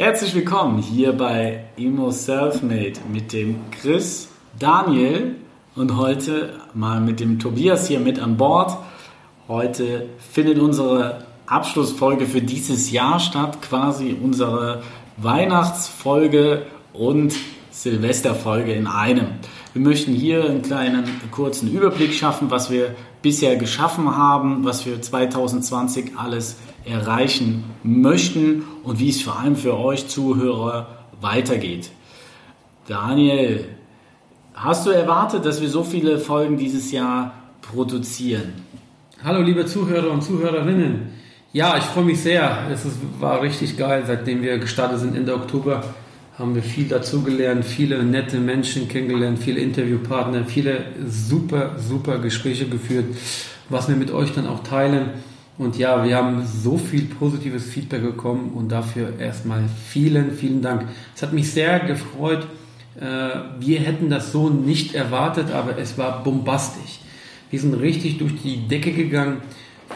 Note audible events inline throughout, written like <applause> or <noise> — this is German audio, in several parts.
Herzlich willkommen hier bei Emo Selfmade mit dem Chris, Daniel und heute mal mit dem Tobias hier mit an Bord. Heute findet unsere Abschlussfolge für dieses Jahr statt, quasi unsere Weihnachtsfolge und Silvesterfolge in einem. Wir möchten hier einen kleinen kurzen Überblick schaffen, was wir bisher geschaffen haben, was wir 2020 alles erreichen möchten und wie es vor allem für euch Zuhörer weitergeht. Daniel, hast du erwartet, dass wir so viele Folgen dieses Jahr produzieren? Hallo liebe Zuhörer und Zuhörerinnen. Ja, ich freue mich sehr. Es war richtig geil, seitdem wir gestartet sind Ende Oktober haben wir viel dazugelernt, viele nette Menschen kennengelernt, viele Interviewpartner, viele super, super Gespräche geführt, was wir mit euch dann auch teilen. Und ja, wir haben so viel positives Feedback bekommen und dafür erstmal vielen, vielen Dank. Es hat mich sehr gefreut. Äh, wir hätten das so nicht erwartet, aber es war bombastisch. Wir sind richtig durch die Decke gegangen.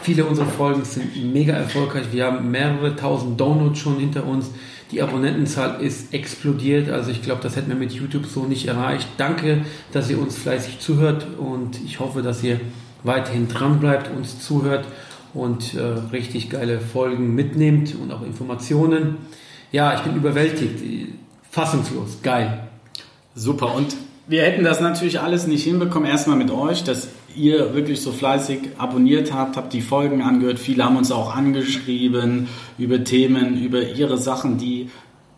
Viele unserer Folgen sind mega erfolgreich. Wir haben mehrere tausend Downloads schon hinter uns. Die Abonnentenzahl ist explodiert. Also ich glaube, das hätten wir mit YouTube so nicht erreicht. Danke, dass ihr uns fleißig zuhört und ich hoffe, dass ihr weiterhin dran bleibt, uns zuhört und äh, richtig geile Folgen mitnehmt und auch Informationen. Ja, ich bin überwältigt, fassungslos, geil. Super und wir hätten das natürlich alles nicht hinbekommen, erstmal mit euch, dass ihr wirklich so fleißig abonniert habt, habt die Folgen angehört. Viele haben uns auch angeschrieben über Themen, über ihre Sachen, die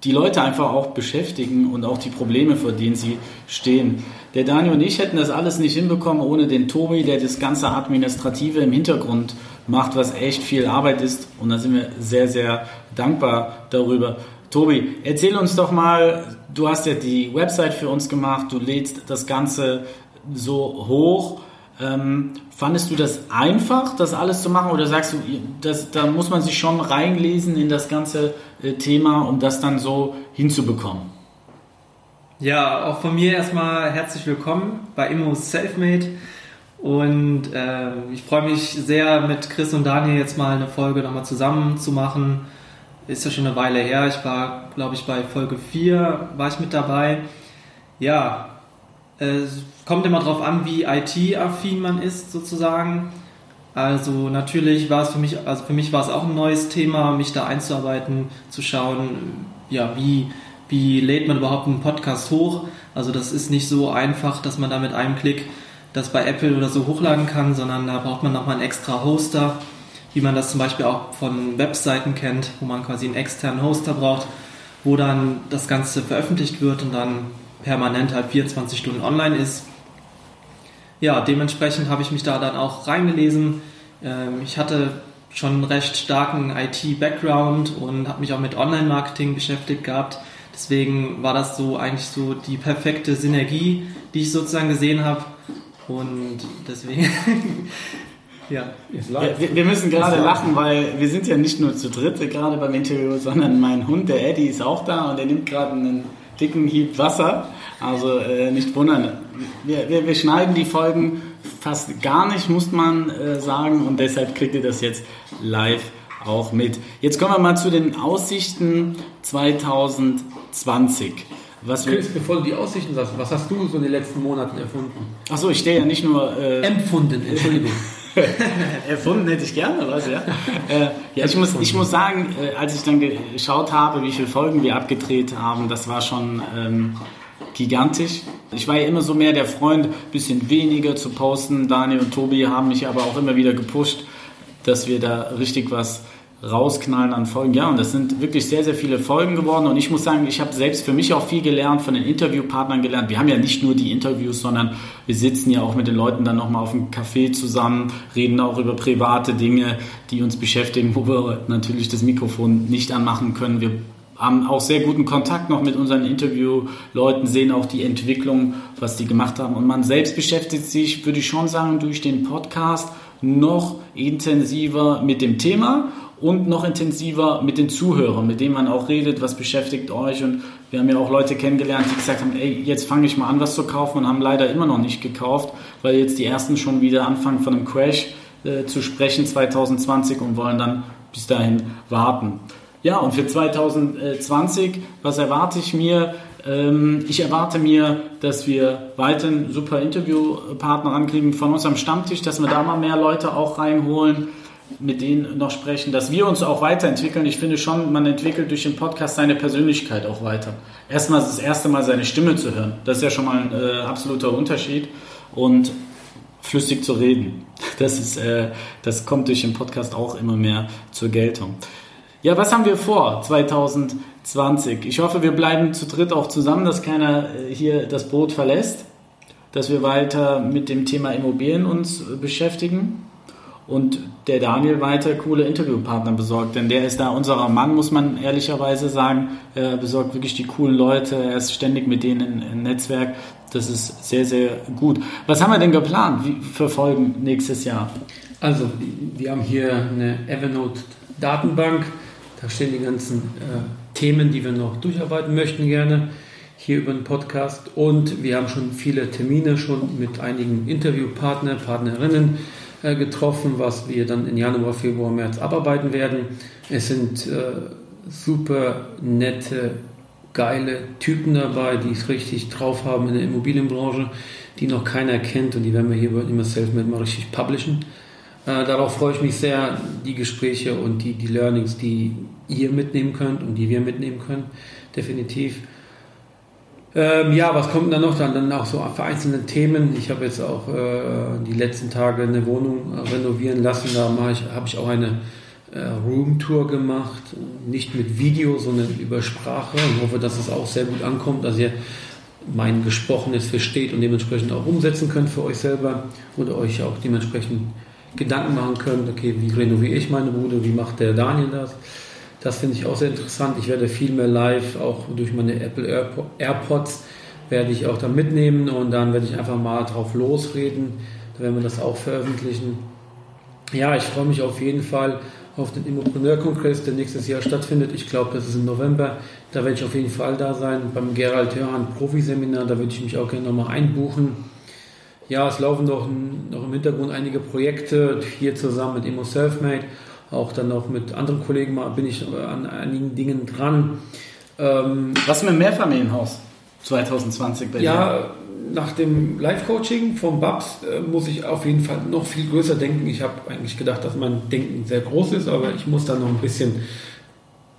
die Leute einfach auch beschäftigen und auch die Probleme, vor denen sie stehen. Der Daniel und ich hätten das alles nicht hinbekommen ohne den Tobi, der das ganze Administrative im Hintergrund macht, was echt viel Arbeit ist. Und da sind wir sehr, sehr dankbar darüber. Tobi, erzähl uns doch mal, du hast ja die Website für uns gemacht, du lädst das Ganze so hoch. Ähm, fandest du das einfach, das alles zu machen, oder sagst du, das, da muss man sich schon reinlesen in das ganze äh, Thema, um das dann so hinzubekommen? Ja, auch von mir erstmal herzlich willkommen bei Immo Selfmade. Und äh, ich freue mich sehr, mit Chris und Daniel jetzt mal eine Folge nochmal zusammen zu machen. Ist ja schon eine Weile her. Ich war, glaube ich, bei Folge 4 war ich mit dabei. Ja, es kommt immer darauf an, wie IT-affin man ist, sozusagen. Also natürlich war es für mich, also für mich war es auch ein neues Thema, mich da einzuarbeiten, zu schauen, ja, wie, wie lädt man überhaupt einen Podcast hoch. Also das ist nicht so einfach, dass man da mit einem Klick das bei Apple oder so hochladen kann, sondern da braucht man nochmal einen extra Hoster, wie man das zum Beispiel auch von Webseiten kennt, wo man quasi einen externen Hoster braucht, wo dann das Ganze veröffentlicht wird und dann permanent halt 24 Stunden online ist. Ja, dementsprechend habe ich mich da dann auch reingelesen. Ähm, ich hatte schon einen recht starken IT-Background und habe mich auch mit Online-Marketing beschäftigt gehabt. Deswegen war das so eigentlich so die perfekte Synergie, die ich sozusagen gesehen habe. Und deswegen, <laughs> ja. Wir, wir, müssen gerade lachen, weil wir sind ja nicht nur zu dritt gerade beim Interview, sondern mein Hund, der Eddie, ist auch da und er nimmt gerade einen dicken Hieb Wasser. Also äh, nicht wundern. Wir, wir, wir, schneiden die Folgen fast gar nicht, muss man äh, sagen. Und deshalb kriegt ihr das jetzt live auch mit. Jetzt kommen wir mal zu den Aussichten 2020. Was Chris, bevor du die Aussichten sagst, was hast du so in den letzten Monaten erfunden? Achso, ich stehe ja nicht nur... Äh, Empfunden, Entschuldigung. <laughs> Erfunden hätte ich gerne, was, ja. <laughs> Äh, ja ich, muss, ich muss sagen, äh, als ich dann geschaut habe, wie viele Folgen wir abgedreht haben, das war schon ähm, gigantisch. Ich war ja immer so mehr der Freund, bisschen weniger zu posten. Daniel und Tobi haben mich aber auch immer wieder gepusht, dass wir da richtig was rausknallen an Folgen. Ja, und das sind wirklich sehr, sehr viele Folgen geworden. Und ich muss sagen, ich habe selbst für mich auch viel gelernt, von den Interviewpartnern gelernt. Wir haben ja nicht nur die Interviews, sondern wir sitzen ja auch mit den Leuten dann nochmal auf dem Café zusammen, reden auch über private Dinge, die uns beschäftigen, wo wir natürlich das Mikrofon nicht anmachen können. Wir haben auch sehr guten Kontakt noch mit unseren Interviewleuten, sehen auch die Entwicklung, was die gemacht haben. Und man selbst beschäftigt sich, würde ich schon sagen, durch den Podcast noch intensiver mit dem Thema und noch intensiver mit den Zuhörern, mit denen man auch redet, was beschäftigt euch. Und wir haben ja auch Leute kennengelernt, die gesagt haben, ey, jetzt fange ich mal an, was zu kaufen und haben leider immer noch nicht gekauft, weil jetzt die ersten schon wieder anfangen von einem Crash äh, zu sprechen 2020 und wollen dann bis dahin warten. Ja, und für 2020, was erwarte ich mir? Ähm, ich erwarte mir, dass wir weiterhin super Interviewpartner ankriegen von unserem Stammtisch, dass wir da mal mehr Leute auch reinholen, mit denen noch sprechen, dass wir uns auch weiterentwickeln. Ich finde schon, man entwickelt durch den Podcast seine Persönlichkeit auch weiter. Erstmal das erste Mal seine Stimme zu hören, das ist ja schon mal ein äh, absoluter Unterschied. Und flüssig zu reden, <laughs> das, ist, äh, das kommt durch den Podcast auch immer mehr zur Geltung. Ja, was haben wir vor 2020? Ich hoffe, wir bleiben zu dritt auch zusammen, dass keiner äh, hier das Boot verlässt, dass wir weiter mit dem Thema Immobilien uns äh, beschäftigen und der Daniel weiter coole Interviewpartner besorgt, denn der ist da unserer Mann, muss man ehrlicherweise sagen. Er besorgt wirklich die coolen Leute, er ist ständig mit denen im Netzwerk. Das ist sehr, sehr gut. Was haben wir denn geplant für Folgen nächstes Jahr? Also, wir haben hier eine Evernote-Datenbank da stehen die ganzen äh, Themen, die wir noch durcharbeiten möchten gerne hier über den Podcast. Und wir haben schon viele Termine schon mit einigen Interviewpartner, Partnerinnen äh, getroffen, was wir dann in Januar, Februar, März abarbeiten werden. Es sind äh, super nette, geile Typen dabei, die es richtig drauf haben in der Immobilienbranche, die noch keiner kennt und die werden wir hier bei immer Selfmade mal richtig publishen. Äh, darauf freue ich mich sehr, die Gespräche und die, die Learnings, die ihr mitnehmen könnt und die wir mitnehmen können, definitiv. Ähm, ja, was kommt dann noch? Dann, dann auch so vereinzelte Themen. Ich habe jetzt auch äh, die letzten Tage eine Wohnung renovieren lassen. Da habe ich, auch eine äh, Roomtour gemacht. Nicht mit Video, sondern über Sprache. Ich hoffe, dass es auch sehr gut ankommt, dass ihr mein Gesprochenes versteht und dementsprechend auch umsetzen könnt für euch selber oder euch auch dementsprechend Gedanken machen könnt, okay, wie renoviere ich meine Bude, wie macht der Daniel das? Das finde ich auch sehr interessant. Ich werde viel mehr live, auch durch meine Apple AirPods, werde ich auch da mitnehmen und dann werde ich einfach mal drauf losreden. Da werden wir das auch veröffentlichen. Ja, ich freue mich auf jeden Fall auf den Immopreneur-Kongress, der nächstes Jahr stattfindet. Ich glaube, das ist im November. Da werde ich auf jeden Fall da sein. Beim Gerald Hörhan Profi-Seminar, da würde ich mich auch gerne nochmal einbuchen. Ja, es laufen noch, noch im Hintergrund einige Projekte hier zusammen mit Immo Selfmade. Auch dann noch mit anderen Kollegen mal bin ich an einigen Dingen dran. Ähm, Was mit dem Mehrfamilienhaus 2020 bei dir? Ja, nach dem Live-Coaching vom Babs äh, muss ich auf jeden Fall noch viel größer denken. Ich habe eigentlich gedacht, dass mein Denken sehr groß ist, aber ich muss da noch ein bisschen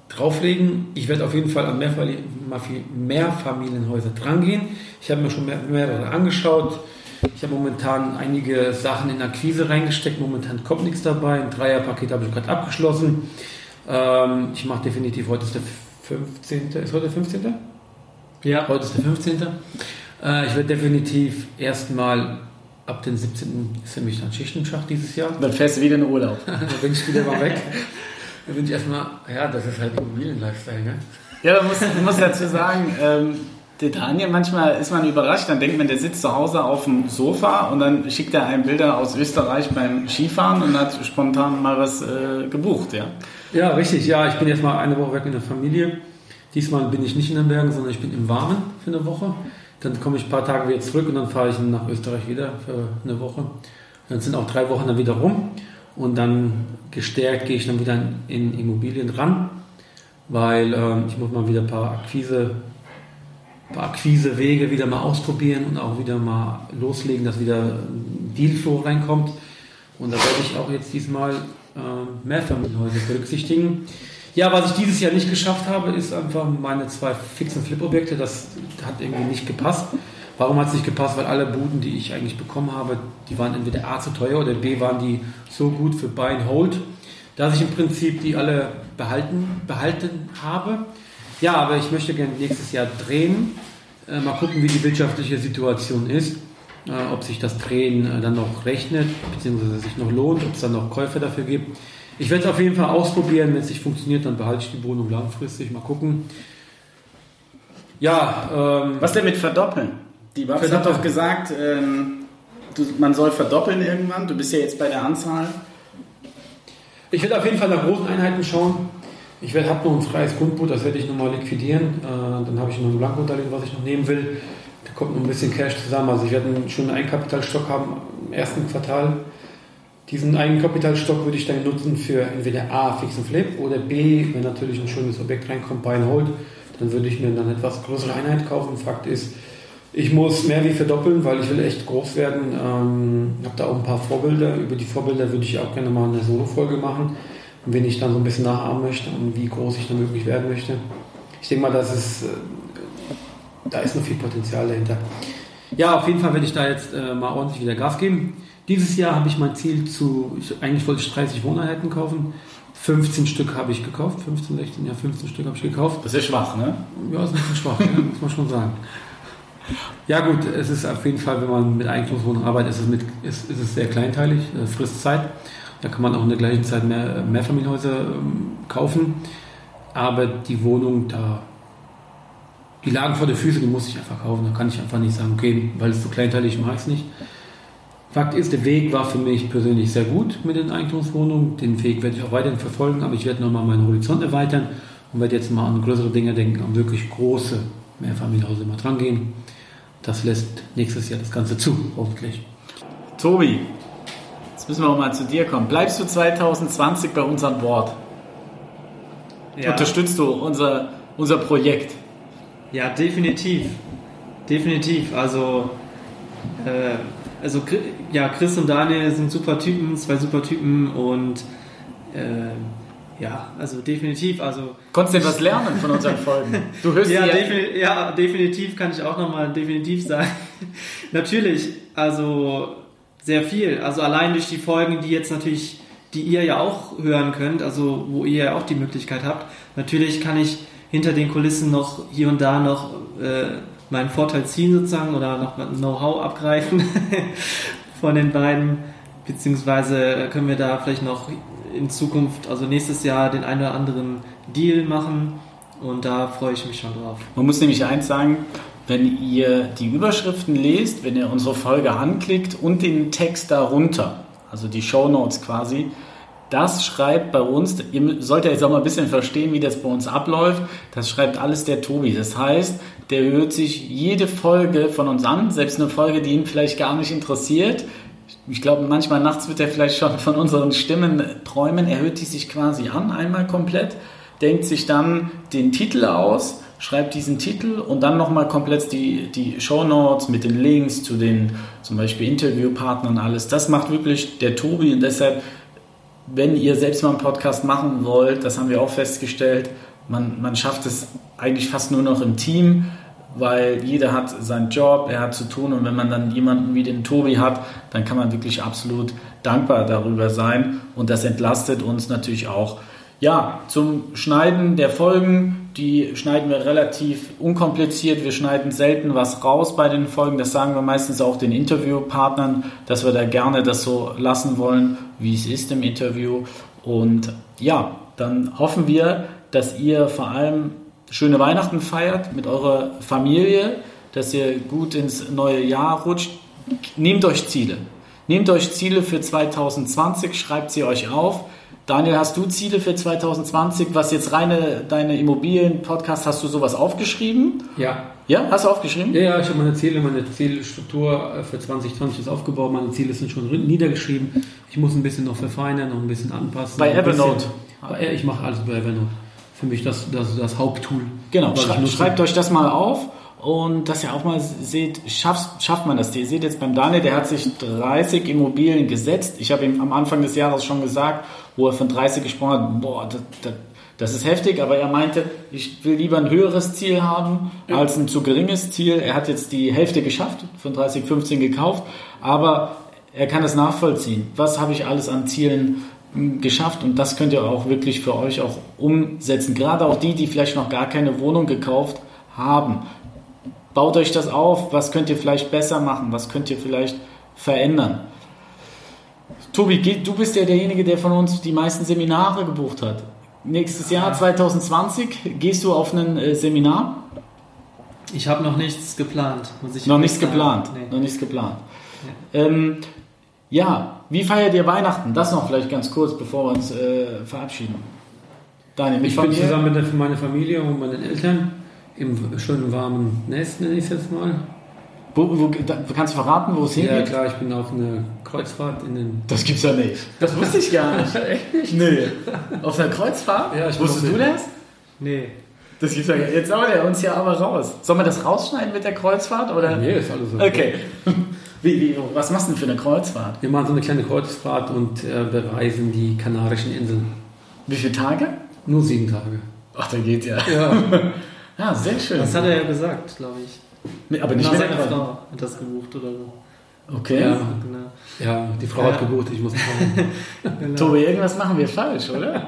drauflegen. Ich werde auf jeden Fall an Mehrfamilienhäuser drangehen. Ich habe mir schon mehrere angeschaut. Ich habe momentan einige Sachen in Akquise reingesteckt. Momentan kommt nichts dabei. Ein Dreierpaket habe ich gerade abgeschlossen. Ähm, ich mache definitiv, heute ist der 15. Ist heute der 15.? Ja. Heute ist der 15. Äh, ich werde definitiv erstmal ab dem 17. ist nämlich dann Schicht im Schacht dieses Jahr. Dann fährst du wieder in Urlaub. <laughs> dann bin ich wieder mal weg. Dann bin ich erstmal, ja, das ist halt Immobilien-Lifestyle, ne? Ja, man muss, man muss dazu sagen, ähm, der Daniel, manchmal ist man überrascht, dann denkt man, der sitzt zu Hause auf dem Sofa und dann schickt er einem Bilder aus Österreich beim Skifahren und hat spontan mal was äh, gebucht, ja. Ja, richtig, ja, ich bin jetzt mal eine Woche weg in der Familie. Diesmal bin ich nicht in den Bergen, sondern ich bin im Warmen für eine Woche. Dann komme ich ein paar Tage wieder zurück und dann fahre ich nach Österreich wieder für eine Woche. Dann sind auch drei Wochen dann wieder rum und dann gestärkt gehe ich dann wieder in Immobilien ran, weil äh, ich muss mal wieder ein paar Akquise Akquisewege wieder mal ausprobieren und auch wieder mal loslegen, dass wieder Dealflow reinkommt. Und da werde ich auch jetzt diesmal äh, Mehrfamilienhäuser berücksichtigen. Ja, was ich dieses Jahr nicht geschafft habe, ist einfach meine zwei fixen Flip-Objekte. Das hat irgendwie nicht gepasst. Warum hat es nicht gepasst? Weil alle Buden, die ich eigentlich bekommen habe, die waren entweder A zu teuer oder B waren die so gut für Buy and Hold, dass ich im Prinzip die alle behalten, behalten habe. Ja, aber ich möchte gerne nächstes Jahr drehen. Äh, mal gucken, wie die wirtschaftliche Situation ist. Äh, ob sich das Drehen äh, dann noch rechnet, beziehungsweise sich noch lohnt, ob es dann noch Käufer dafür gibt. Ich werde es auf jeden Fall ausprobieren. Wenn es nicht funktioniert, dann behalte ich die Wohnung langfristig. Mal gucken. Ja, ähm, Was denn mit verdoppeln? Die Babs hat doch gesagt, ähm, du, man soll verdoppeln irgendwann. Du bist ja jetzt bei der Anzahl. Ich werde auf jeden Fall nach großen Einheiten schauen. Ich habe noch ein freies Grundbuch, das werde ich nochmal liquidieren. Äh, dann habe ich noch ein Blankodarlehen, was ich noch nehmen will. Da kommt noch ein bisschen Cash zusammen. Also ich werde einen schönen Eigenkapitalstock haben im ersten Quartal. Diesen Eigenkapitalstock würde ich dann nutzen für entweder A, Fix und Flip oder B, wenn natürlich ein schönes Objekt reinkommt, Buy and Hold, dann würde ich mir dann etwas größere Einheit kaufen. Fakt ist, ich muss mehr wie verdoppeln, weil ich will echt groß werden. Ähm, habe da auch ein paar Vorbilder. Über die Vorbilder würde ich auch gerne mal eine Solo-Folge machen, wenn ich dann so ein bisschen nachahmen möchte und wie groß ich dann möglich werden möchte. Ich denke mal, dass es, äh, da ist noch viel Potenzial dahinter. Ja, auf jeden Fall werde ich da jetzt äh, mal ordentlich wieder Gas geben. Dieses Jahr habe ich mein Ziel zu, ich, eigentlich wollte ich 30 Wohneinheiten kaufen. 15 Stück habe ich gekauft, 15, 16, ja, 15 Stück habe ich gekauft. Das ist schwach, ne? Ja, ist ein bisschen schwach, ja, muss man schon sagen. Ja gut, es ist auf jeden Fall, wenn man mit Eigentumswohnung arbeitet, ist es, mit, ist, ist es sehr kleinteilig, äh, frisst Zeit. Da kann man auch in der gleichen Zeit mehr Mehrfamilienhäuser ähm, kaufen. Aber die Wohnung, da, die lagen vor der Füße, die muss ich einfach kaufen. Da kann ich einfach nicht sagen, okay, weil es so kleinteilig mache ich es nicht. Fakt ist, der Weg war für mich persönlich sehr gut mit den Eigentumswohnungen. Den Weg werde ich auch weiterhin verfolgen, aber ich werde nochmal meinen Horizont erweitern und werde jetzt mal an größere Dinge denken, an wirklich große Mehrfamilienhäuser mal dran gehen. Das lässt nächstes Jahr das Ganze zu, hoffentlich. Tobi, jetzt müssen wir auch mal zu dir kommen. Bleibst du 2020 bei uns an Bord? Ja. Unterstützt du unser, unser Projekt? Ja, definitiv. Definitiv. Also, äh, also ja, Chris und Daniel sind super Typen, zwei super Typen und äh, ja, also definitiv. Also konntest du denn was lernen von unseren <laughs> Folgen? Du hörst ja, ja, defini ja, definitiv kann ich auch nochmal definitiv sagen. <laughs> natürlich, also sehr viel. Also allein durch die Folgen, die jetzt natürlich, die ihr ja auch hören könnt, also wo ihr ja auch die Möglichkeit habt. Natürlich kann ich hinter den Kulissen noch hier und da noch äh, meinen Vorteil ziehen sozusagen oder noch Know-how abgreifen <laughs> von den beiden. Beziehungsweise können wir da vielleicht noch in Zukunft, also nächstes Jahr, den einen oder anderen Deal machen. Und da freue ich mich schon drauf. Man muss nämlich eins sagen, wenn ihr die Überschriften lest, wenn ihr unsere Folge anklickt und den Text darunter, also die Show Notes quasi, das schreibt bei uns, ihr sollt ja jetzt auch mal ein bisschen verstehen, wie das bei uns abläuft, das schreibt alles der Tobi. Das heißt, der hört sich jede Folge von uns an, selbst eine Folge, die ihn vielleicht gar nicht interessiert. Ich glaube, manchmal nachts wird er vielleicht schon von unseren Stimmen träumen. Er hört die sich quasi an, einmal komplett, denkt sich dann den Titel aus, schreibt diesen Titel und dann nochmal komplett die, die Show Notes mit den Links zu den zum Beispiel Interviewpartnern alles. Das macht wirklich der Tobi und deshalb wenn ihr selbst mal einen Podcast machen wollt, das haben wir auch festgestellt, man, man schafft es eigentlich fast nur noch im Team, weil jeder hat seinen Job, er hat zu tun und wenn man dann jemanden wie den Tobi hat, dann kann man wirklich absolut dankbar darüber sein und das entlastet uns natürlich auch. Ja, zum Schneiden der Folgen, die schneiden wir relativ unkompliziert. Wir schneiden selten was raus bei den Folgen. Das sagen wir meistens auch den Interviewpartnern, dass wir da gerne das so lassen wollen, wie es ist im Interview. Und ja, dann hoffen wir, dass ihr vor allem schöne Weihnachten feiert mit eurer Familie, dass ihr gut ins neue Jahr rutscht. Nehmt euch Ziele. Nehmt euch Ziele für 2020, schreibt sie euch auf Daniel, hast du Ziele für 2020? Was jetzt reine deine Immobilien-Podcast, hast du sowas aufgeschrieben? Ja. Ja, hast du aufgeschrieben? Ja, ja, ich habe meine Ziele, meine Zielstruktur für 2020 ist aufgebaut, meine Ziele sind schon niedergeschrieben. Ich muss ein bisschen noch verfeinern, noch ein bisschen anpassen. Bei Evernote? Bisschen, ich mache alles bei Evernote. Für mich das, das, das Haupttool. Genau, schreibt euch das mal auf und dass ihr auch mal seht, schafft, schafft man das. Ihr seht jetzt beim Daniel, der hat sich 30 Immobilien gesetzt. Ich habe ihm am Anfang des Jahres schon gesagt, wo er von 30 gesprochen hat, boah, das, das, das ist heftig, aber er meinte, ich will lieber ein höheres Ziel haben als ein zu geringes Ziel. Er hat jetzt die Hälfte geschafft, von 30, 15 gekauft, aber er kann es nachvollziehen. Was habe ich alles an Zielen geschafft und das könnt ihr auch wirklich für euch auch umsetzen. Gerade auch die, die vielleicht noch gar keine Wohnung gekauft haben. Baut euch das auf, was könnt ihr vielleicht besser machen, was könnt ihr vielleicht verändern. Tobi, du bist ja derjenige, der von uns die meisten Seminare gebucht hat. Nächstes Jahr 2020 gehst du auf ein äh, Seminar? Ich habe noch nichts geplant. noch nichts geplant. Nee. Noch nichts geplant. Ja. Ähm, ja, wie feiert ihr Weihnachten? Das noch vielleicht ganz kurz, bevor wir uns äh, verabschieden. Daniel, ich bin zusammen mit meiner Familie und meinen Eltern im schönen warmen Nest, nenne ich es jetzt mal. Wo, wo, da, kannst du verraten, wo es hingeht? Ja klar, ich bin auf einer Kreuzfahrt in den... Das gibt's ja nicht. Das wusste ich gar nicht. <laughs> Echt nicht? Nee. Auf einer Kreuzfahrt? Ja, ich Wusstest du das? Nee. Das gibt's ja Jetzt haut er uns ja aber raus. Sollen wir das rausschneiden mit der Kreuzfahrt? Oder? Nee, ist alles okay. Okay. <laughs> Wie, wie, was machst du denn für eine Kreuzfahrt? Wir machen so eine kleine Kreuzfahrt und äh, bereisen die Kanarischen Inseln. Wie viele Tage? Nur sieben Tage. Ach, da geht ja. Ja. ja, <laughs> sehr schön. Das hat er ja gesagt, glaube ich. Aber nicht mit seiner Frau hat das gebucht oder so. Okay. Ja, genau. ja die Frau ja. hat gebucht, ich muss <laughs> genau. Tobi, irgendwas machen wir falsch, oder?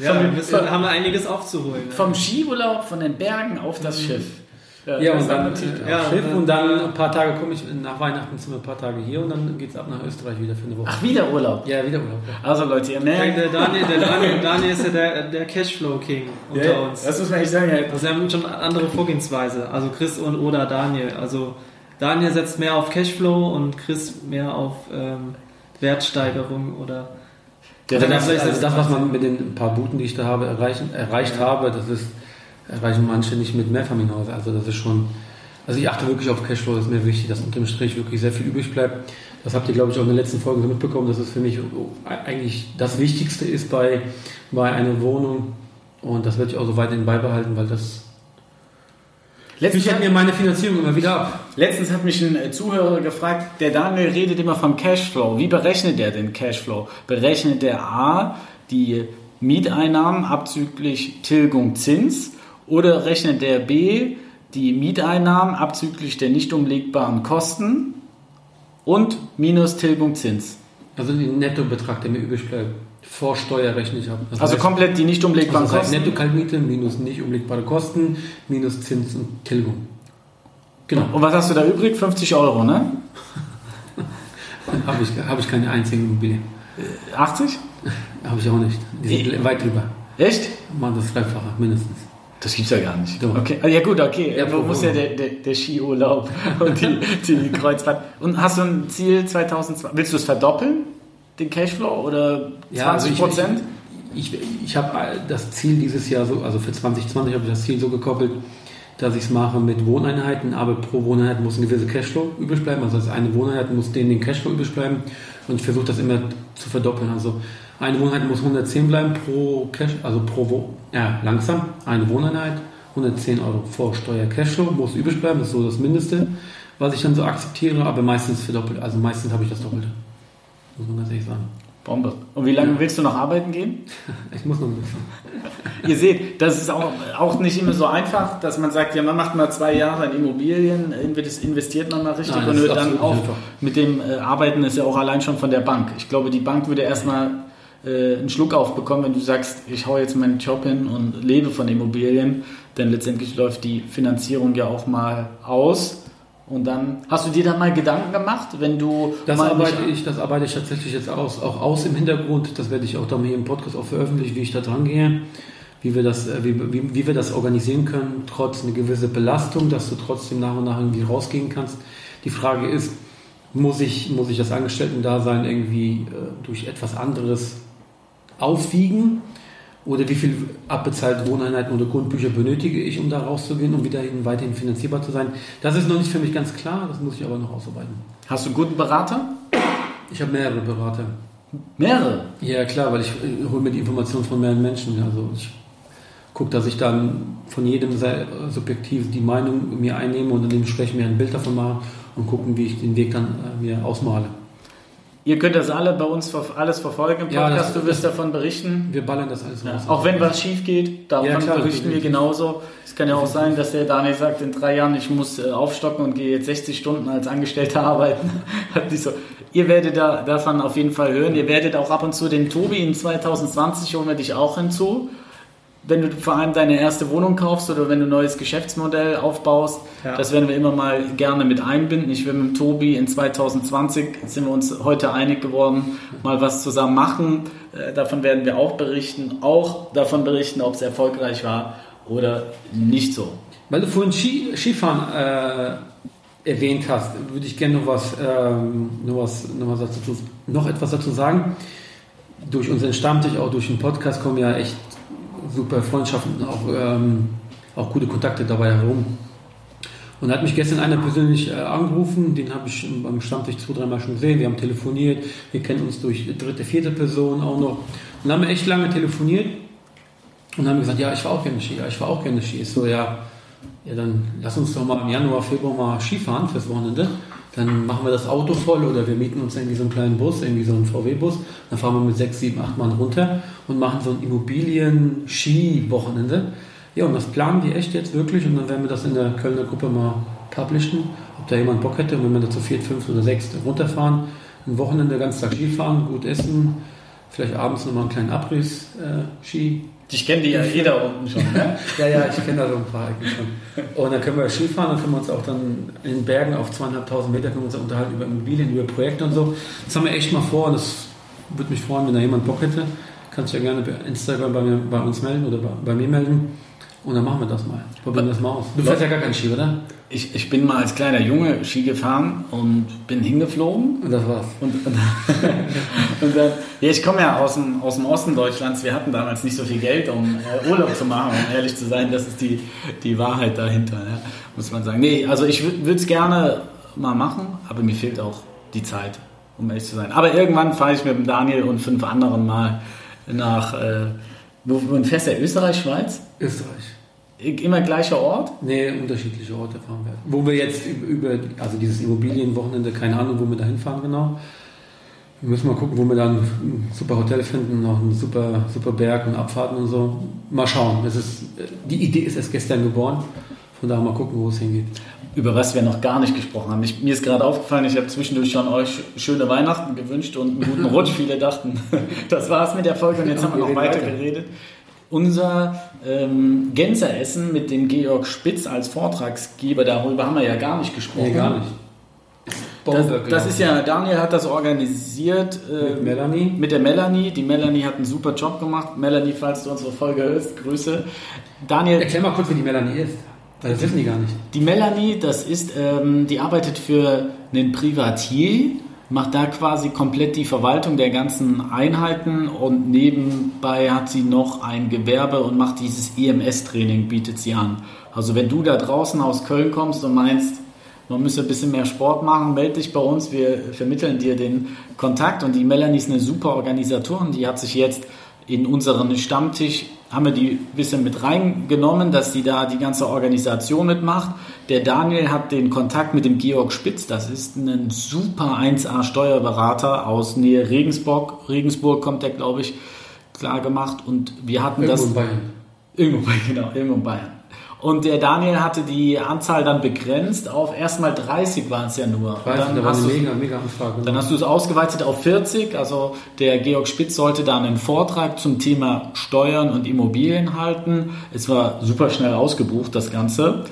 ja, wir haben wir einiges aufzuholen. Vom Skiurlaub, von den Bergen auf das mhm. Schiff. Ja, ja und dann ja, Schiff und dann ein paar Tage komme ich nach Weihnachten sind wir ein paar Tage hier und dann geht es ab nach Österreich wieder für eine Woche. Ach, wieder Urlaub? Ja, wieder Urlaub. Ja. Also Leute, ihr merkt. Der Daniel, der Daniel, Daniel ist ja der, der Cashflow-King unter ja, uns. Das muss man echt sagen. Ja. Also wir haben schon andere Vorgehensweise. Also Chris und oder Daniel. Also Daniel setzt mehr auf Cashflow und Chris mehr auf ähm, Wertsteigerung oder also das, also das, was man mit den paar Booten, die ich da habe, erreichen, erreicht habe, das ist erreichen manche nicht mit Mehrfamilienhäusern. Also das ist schon, also ich achte wirklich auf Cashflow, das ist mir wichtig, dass unterm Strich wirklich sehr viel übrig bleibt. Das habt ihr, glaube ich, auch in der letzten Folge so mitbekommen, dass es für mich eigentlich das Wichtigste ist bei, bei einer Wohnung. Und das werde ich auch so weiterhin beibehalten, weil das Letztens hat mir meine Finanzierung immer wieder ab. Letztens hat mich ein Zuhörer gefragt, der Daniel redet immer vom Cashflow. Wie berechnet er den Cashflow? Berechnet er A, die Mieteinnahmen abzüglich Tilgung Zins oder rechnet der B die Mieteinnahmen abzüglich der nicht umlegbaren Kosten und minus Tilgung Zins? Also den Nettobetrag, der mir übrig bleibt. Vor Steuer rechne ich ab. Das also heißt, komplett die nicht umlegbaren also Kosten? Netto-Kaltmiete minus nicht umlegbare Kosten minus Zins und Tilgung. Genau. Und was hast du da übrig? 50 Euro, ne? <laughs> habe ich, hab ich keine einzige Immobilie. 80? Habe ich auch nicht. Die sind weit drüber. Echt? Machen das Dreifache, mindestens. Das gibt's ja gar nicht. Okay. Ah, ja gut, okay. Ja, Wo muss ja der, der, der Skiurlaub <laughs> und die, die Kreuzfahrt. Und hast du ein Ziel 2020? Willst du es verdoppeln, den Cashflow oder 20 Prozent? Also ich, ich, ich, ich habe das Ziel dieses Jahr so, also für 2020 habe ich das Ziel so gekoppelt, dass ich es mache mit Wohneinheiten, aber pro Wohneinheit muss ein gewisser Cashflow übrig bleiben. Also eine Wohneinheit muss denen den Cashflow übrig bleiben und ich versuche das immer zu verdoppeln. Also eine Wohneinheit muss 110 bleiben pro Cash, also pro Wo ja, langsam. Eine Wohneinheit, 110 Euro vor Steuer Cashflow muss übrig bleiben, das ist so das Mindeste, was ich dann so akzeptiere, aber meistens verdoppelt. Also meistens habe ich das Doppelte. Muss man ganz ehrlich sagen. Bombe. Und wie lange ja. willst du noch arbeiten gehen? <laughs> Ich muss noch ein bisschen. <laughs> Ihr seht, das ist auch, auch nicht immer so einfach, dass man sagt, ja, man macht mal zwei Jahre in Immobilien, investiert man mal richtig Nein, und hört dann auf. Mit dem äh, Arbeiten ist ja auch allein schon von der Bank. Ich glaube, die Bank würde erstmal äh, einen Schluck aufbekommen, wenn du sagst, ich hau jetzt meinen Job hin und lebe von Immobilien, denn letztendlich läuft die Finanzierung ja auch mal aus. Und dann hast du dir dann mal Gedanken gemacht, wenn du. Das arbeite ich, das arbeite ich tatsächlich jetzt aus, auch aus im Hintergrund. Das werde ich auch dann hier im Podcast auch veröffentlichen, wie ich da dran gehe, wie wir das, äh, wie, wie, wie wir das organisieren können, trotz eine gewisse Belastung, dass du trotzdem nach und nach irgendwie rausgehen kannst. Die Frage ist, muss ich, muss ich das Angestellten-Dasein irgendwie äh, durch etwas anderes aufwiegen? Oder wie viel abbezahlte Wohneinheiten oder Grundbücher benötige ich, um da rauszugehen, um wieder weiterhin finanzierbar zu sein? Das ist noch nicht für mich ganz klar, das muss ich aber noch ausarbeiten. Hast du einen guten Berater? Ich habe mehrere Berater. Mehrere? Ja, klar, weil ich äh, hole mir die Informationen von mehreren Menschen. Also ich gucke, dass ich dann von jedem sehr subjektiv die Meinung mir einnehme und dann dementsprechend mir ein Bild davon mache und gucken, wie ich den Weg dann äh, mir ausmale. Ihr könnt das alle bei uns alles verfolgen im Podcast. Ja, du wirst davon berichten. Wir ballern das alles raus. Ja. Auch wenn was schief geht, davon ja, klar, berichten wir genauso. Es kann ja auch sein, dass der Daniel sagt, in drei Jahren, ich muss äh, aufstocken und gehe jetzt 60 Stunden als Angestellter <laughs> arbeiten. so. ihr werdet da, davon auf jeden Fall hören. Ihr werdet auch ab und zu den Tobi in 2020 holen wir dich auch hinzu. Wenn du vor allem deine erste Wohnung kaufst oder wenn du ein neues Geschäftsmodell aufbaust, Ja. das werden wir immer mal gerne mit einbinden. Ich will mit Tobi in 2020, sind wir uns heute einig geworden, mal was zusammen machen. Äh, Davon werden wir auch berichten. Auch davon berichten, ob es erfolgreich war oder nicht so. Weil du vorhin Ski, Skifahren äh, erwähnt hast, würde ich gerne noch was, ähm, noch, was, noch, was dazu, noch etwas dazu sagen. Durch unseren Stammtisch, auch durch den Podcast kommen ja echt super Freundschaften, auch, ähm, auch gute Kontakte dabei herum. Und hat mich gestern einer persönlich äh, angerufen, den habe ich beim Stammtisch zwei, dreimal schon gesehen. Wir haben telefoniert, wir kennen uns durch dritte, vierte Person auch noch. Und haben echt lange telefoniert und haben gesagt, ja, ich war auch gerne Ski, ja, ich war auch gerne Ski. Ich so, ja, ja, dann lass uns doch mal im Januar, Februar mal Skifahren fürs Wochenende. Dann machen wir das Auto voll oder wir mieten uns irgendwie so einen kleinen Bus, irgendwie so einen VW-Bus. Dann fahren wir mit sechs, sieben, acht Mann runter und machen so ein Immobilien-Ski-Wochenende. Ja, und das planen die echt jetzt wirklich und dann werden wir das in der Kölner Gruppe mal publishen, ob da jemand Bock hätte und wenn wir da zu viert, fünf oder sechs runterfahren, ein Wochenende ganz Tag Skifahren, gut essen, vielleicht abends nochmal einen kleinen Abriss äh, Ski Ich kenne die ja jeder unten schon. Ne? <laughs> ja, ja, ich kenne da so ein paar Ecken schon. Und dann können wir Skifahren, dann können wir uns auch dann in den Bergen auf zweieinhalbtausend Meter können wir uns unterhalten über Immobilien, über Projekte und so. Das haben wir echt mal vor und das würde mich freuen, wenn da jemand Bock hätte. Kannst du ja gerne bei Instagram bei, mir, bei uns melden oder bei, bei mir melden. Und dann machen wir das mal. Probieren das mal aus. Du fährst ja gar keinen Ski, oder? Ich, ich bin mal als kleiner Junge Ski gefahren und bin hingeflogen. Und das war's. Und, und, <laughs> und dann, ja, ich komme ja aus dem, aus dem Osten Deutschlands. Wir hatten damals nicht so viel Geld, um äh, Urlaub zu machen, um ehrlich zu sein. Das ist die, die Wahrheit dahinter, ja, muss man sagen. Nee, also ich würde es gerne mal machen, aber mir fehlt auch die Zeit, um ehrlich zu sein. Aber irgendwann fahre ich mit dem Daniel und fünf anderen mal nach, äh, wo, wo fährst du? Österreich, Schweiz? Österreich. Immer gleicher Ort? Nee, unterschiedliche Orte fahren wir. Wo wir jetzt über, also dieses Immobilienwochenende, keine Ahnung, wo wir da hinfahren genau. Wir müssen mal gucken, wo wir dann ein super Hotel finden, noch einen super, super Berg und Abfahrten und so. Mal schauen. Es ist, die Idee ist erst gestern geboren. Von daher mal gucken, wo es hingeht. über was wir noch gar nicht gesprochen haben. Ich, mir ist gerade aufgefallen, ich habe zwischendurch schon euch schöne Weihnachten gewünscht und einen guten Rutsch. Viele dachten, <laughs> das war's mit der Folge und jetzt haben wir noch weiter weiter. geredet. Unser ähm, Gänseressen mit dem Georg Spitz als Vortragsgeber, darüber haben wir ja gar nicht gesprochen. Nee, gar nicht. Das, das ist ja, Daniel hat das organisiert äh, Mit Melanie. mit der Melanie. Die Melanie hat einen super Job gemacht. Melanie, falls du unsere Folge hörst, Grüße. Daniel, Erklär mal kurz, wie die Melanie ist. Das wissen die gar nicht. Die Melanie, das ist, ähm, die arbeitet für einen Privatier, macht da quasi komplett die Verwaltung der ganzen Einheiten und nebenbei hat sie noch ein Gewerbe und macht dieses EMS-Training, bietet sie an. Also wenn du da draußen aus Köln kommst und meinst, man müsse ein bisschen mehr Sport machen, melde dich bei uns, wir vermitteln dir den Kontakt und die Melanie ist eine super Organisatorin, die hat sich jetzt in unseren Stammtisch haben wir die ein bisschen mit reingenommen, dass sie da die ganze Organisation mitmacht. Der Daniel hat den Kontakt mit dem Georg Spitz, das ist ein super 1A Steuerberater aus Nähe Regensburg. Regensburg kommt der, glaube ich, klar gemacht und wir hatten Irgendwo das in Bayern. Irgendwo, bei- genau, irgendwo in Bayern. Und der Daniel hatte die Anzahl dann begrenzt auf erstmal 30 waren es ja nur. Und Weiß ich, dann hast mega, mega Anfrage. dann hast du es ausgeweitet auf 40. Also der Georg Spitz sollte da einen Vortrag zum Thema Steuern und Immobilien halten. Es war super schnell ausgebucht, das Ganze,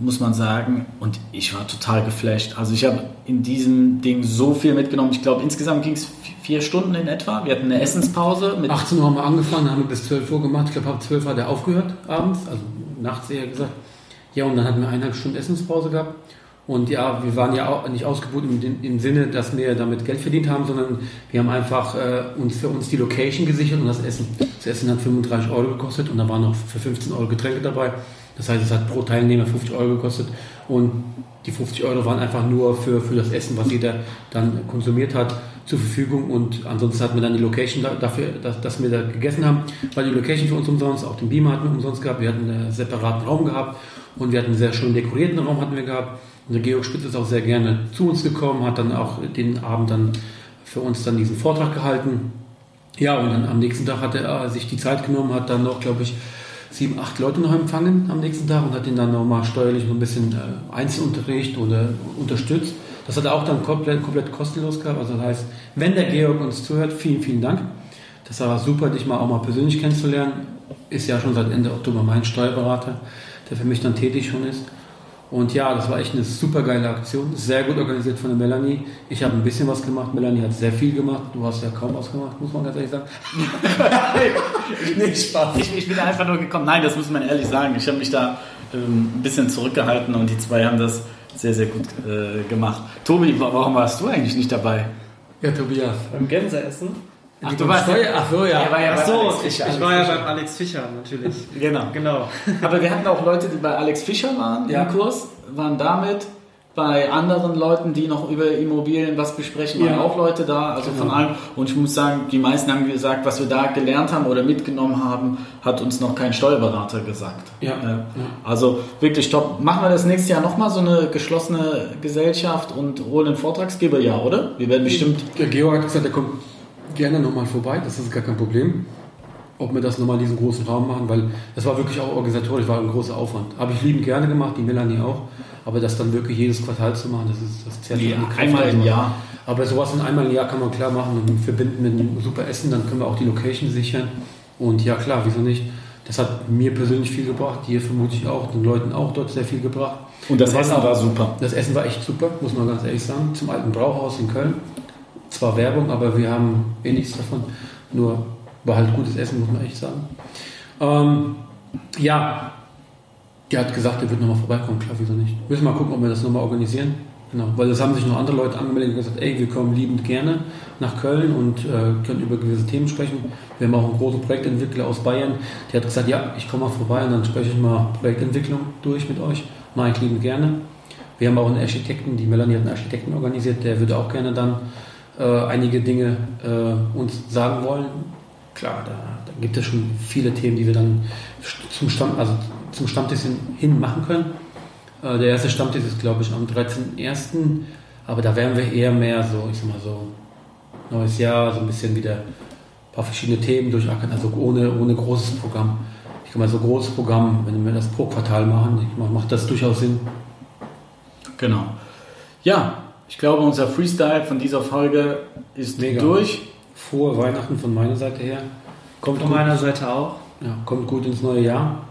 muss man sagen. Und ich war total geflasht. Also ich habe in diesem Ding so viel mitgenommen. Ich glaube, insgesamt ging es vier Stunden in etwa. Wir hatten eine Essenspause mit 18 Uhr haben wir angefangen, haben wir bis 12 Uhr gemacht. Ich glaube, ab 12 hat er aufgehört abends, also nachts eher gesagt. Ja, und dann hatten wir eineinhalb Stunden Essenspause gehabt. Und ja, wir waren ja auch nicht ausgebucht im, im Sinne, dass wir damit Geld verdient haben, sondern wir haben einfach äh, uns für uns die Location gesichert und das Essen. Das Essen hat 35 Euro gekostet und da waren noch für 15 Euro Getränke dabei. Das heißt, es hat pro Teilnehmer 50 Euro gekostet und die 50 Euro waren einfach nur für, für das Essen, was jeder dann konsumiert hat, zur Verfügung. Und ansonsten hatten wir dann die Location da, dafür, dass, dass wir da gegessen haben, weil die Location für uns umsonst, auch den Beamer hatten wir umsonst gehabt, wir hatten einen separaten Raum gehabt und wir hatten einen sehr schön dekorierten Raum hatten wir gehabt. Und der Georg Spitz ist auch sehr gerne zu uns gekommen, hat dann auch den Abend dann für uns dann diesen Vortrag gehalten. Ja, und dann am nächsten Tag hat er äh, sich die Zeit genommen, hat dann noch, glaube ich, sieben, acht Leute noch empfangen am nächsten Tag und hat ihn dann nochmal steuerlich ein bisschen äh, Einzelunterricht oder unterstützt. Das hat er auch dann komplett, komplett kostenlos gehabt. Also das heißt, wenn der Georg uns zuhört, vielen, vielen Dank. Das war super, dich mal auch mal persönlich kennenzulernen. Ist ja schon seit Ende Oktober mein Steuerberater, der für mich dann tätig schon ist. Und ja, das war echt eine super geile Aktion. Sehr gut organisiert von der Melanie. Ich habe ein bisschen was gemacht. Melanie hat sehr viel gemacht. Du hast ja kaum was gemacht, muss man ganz ehrlich sagen. <laughs> nee, Spaß. Ich, ich, bin einfach nur gekommen. Nein, das muss man ehrlich sagen. Ich habe mich da ähm, ein bisschen zurückgehalten und die zwei haben das sehr, sehr gut äh, gemacht. Tobi, warum warst du eigentlich nicht dabei? Ja, Tobias. Beim Gänseessen. Ach, du warst ja, ach so, ja. War ja Ach so, ich, ich war ja beim Alex Fischer natürlich. genau. genau. Aber wir hatten auch Leute, die bei Alex Fischer waren ja. im Kurs, waren damit bei anderen Leuten, die noch über Immobilien was besprechen, waren ja. auch Leute da, also genau. von allen. Und ich muss sagen, die meisten haben gesagt, was wir da gelernt haben oder mitgenommen haben, hat uns noch kein Steuerberater gesagt. Ja. Also wirklich top. Machen wir das nächste Jahr nochmal so eine geschlossene Gesellschaft und holen einen Vortragsgeber, ja, oder? Wir werden bestimmt. Der Georg hat gesagt, der kommt gerne nochmal vorbei, das ist gar kein Problem ob wir das nochmal in diesem großen Raum machen, weil das war wirklich auch organisatorisch, war ein großer Aufwand. Habe ich liebend gerne gemacht, die Melanie auch, aber das dann wirklich jedes Quartal zu machen, das ist das zerrt nee, einmal im Jahr. Aber sowas in einmal im Jahr kann man klar machen und verbinden mit einem super Essen, dann können wir auch die Location sichern. Und ja klar, wieso nicht? Das hat mir persönlich viel gebracht, dir vermutlich auch, den Leuten auch dort sehr viel gebracht. Und das Essen war super. Das Essen war echt super, muss man ganz ehrlich sagen. Zum alten Brauhaus in Köln. Zwar Werbung, aber wir haben eh nichts davon. Nur war halt gutes Essen, muss man echt sagen. Ähm, ja, der hat gesagt, er wird nochmal vorbeikommen. Klar, wieso nicht? Müssen wir mal gucken, ob wir das nochmal organisieren. Genau, weil es haben sich noch andere Leute angemeldet und gesagt, ey, wir kommen liebend gerne nach Köln und äh, können über gewisse Themen sprechen. Wir haben auch einen großen Projektentwickler aus Bayern, der hat gesagt, ja, ich komme mal vorbei und dann spreche ich mal Projektentwicklung durch mit euch. Mache ich liebend gerne. Wir haben auch einen Architekten, die Melanie hat einen Architekten organisiert, der würde auch gerne dann äh, einige Dinge äh, uns sagen wollen, klar, da, da, gibt es schon viele Themen, die wir dann zum, Stamm, also zum Stammtisch hin machen können. Äh, der erste Stammtisch ist, glaube ich, am 13.01. Aber da werden wir eher mehr so, ich sag mal so, neues Jahr, so ein bisschen wieder ein paar verschiedene Themen durchackern, also ohne, ohne großes Programm. Ich kann mal so großes Programm, wenn wir das pro Quartal machen, macht das durchaus Sinn. Genau. Ja, ich glaube, unser Freestyle von dieser Folge ist Mega. durch frohe Weihnachten von meiner Seite her. Kommt von gut, meiner Seite auch. Ja, kommt gut ins neue Jahr.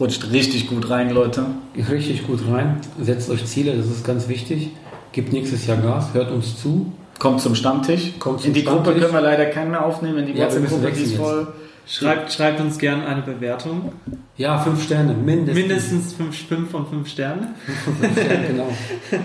Rutscht richtig gut rein, Leute. Richtig gut rein. Setzt euch Ziele, das ist ganz wichtig. Gebt nächstes Jahr Gas, hört uns zu. Kommt zum Stammtisch. Kommt zum in die Stammtisch. Gruppe können wir leider keinen mehr aufnehmen. In die ja, WhatsApp-Gruppe ist voll. Schreibt, schreibt uns gerne eine Bewertung. Ja, fünf Sterne, mindestens. Mindestens fünf, fünf von fünf Sternen. genau. <laughs> genau.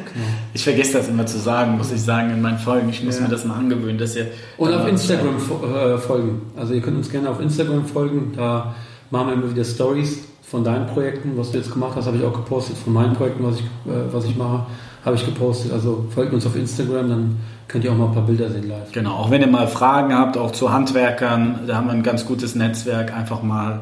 Ich vergesse das immer zu sagen, muss ich sagen, in meinen Folgen. Ich muss ja. mir das mal angewöhnen. Dass ihr Und auf Instagram äh, folgen. Also ihr könnt uns gerne auf Instagram folgen. Da machen wir immer wieder Stories von deinen Projekten, was du jetzt gemacht hast, habe ich auch gepostet. Von meinen Projekten, was ich, äh, was ich mache, habe ich gepostet. Also folgt uns auf Instagram, dann könnt ihr auch mal ein paar Bilder sehen live. Genau, auch wenn ihr mal Fragen habt, auch zu Handwerkern, da haben wir ein ganz gutes Netzwerk, einfach mal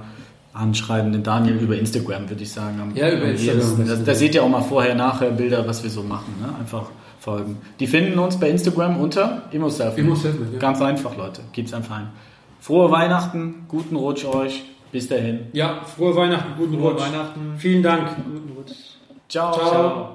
anschreiben, den Daniel über Instagram, würde ich sagen. ja, über Instagram. Da, da, seht ihr auch mal vorher, nachher Bilder, was wir so machen. Ne? Einfach folgen. Die finden uns bei Instagram unter ImmoSelf. ImmoSelf, ja. Ganz einfach, Leute. Geht's einfach ein. Frohe Weihnachten, guten Rutsch euch. Bis dahin. Ja, frohe Weihnachten, guten frohe Rutsch. Weihnachten. Vielen Dank. Guten Rutsch. Ciao. Ciao.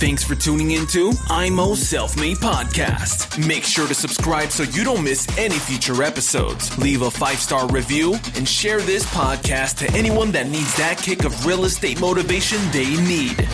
Thanks for tuning into IMO Self Made Podcast. Make sure to subscribe so you don't miss any future episodes. Leave a five star review and share this podcast to anyone that needs that kick of real estate motivation they need.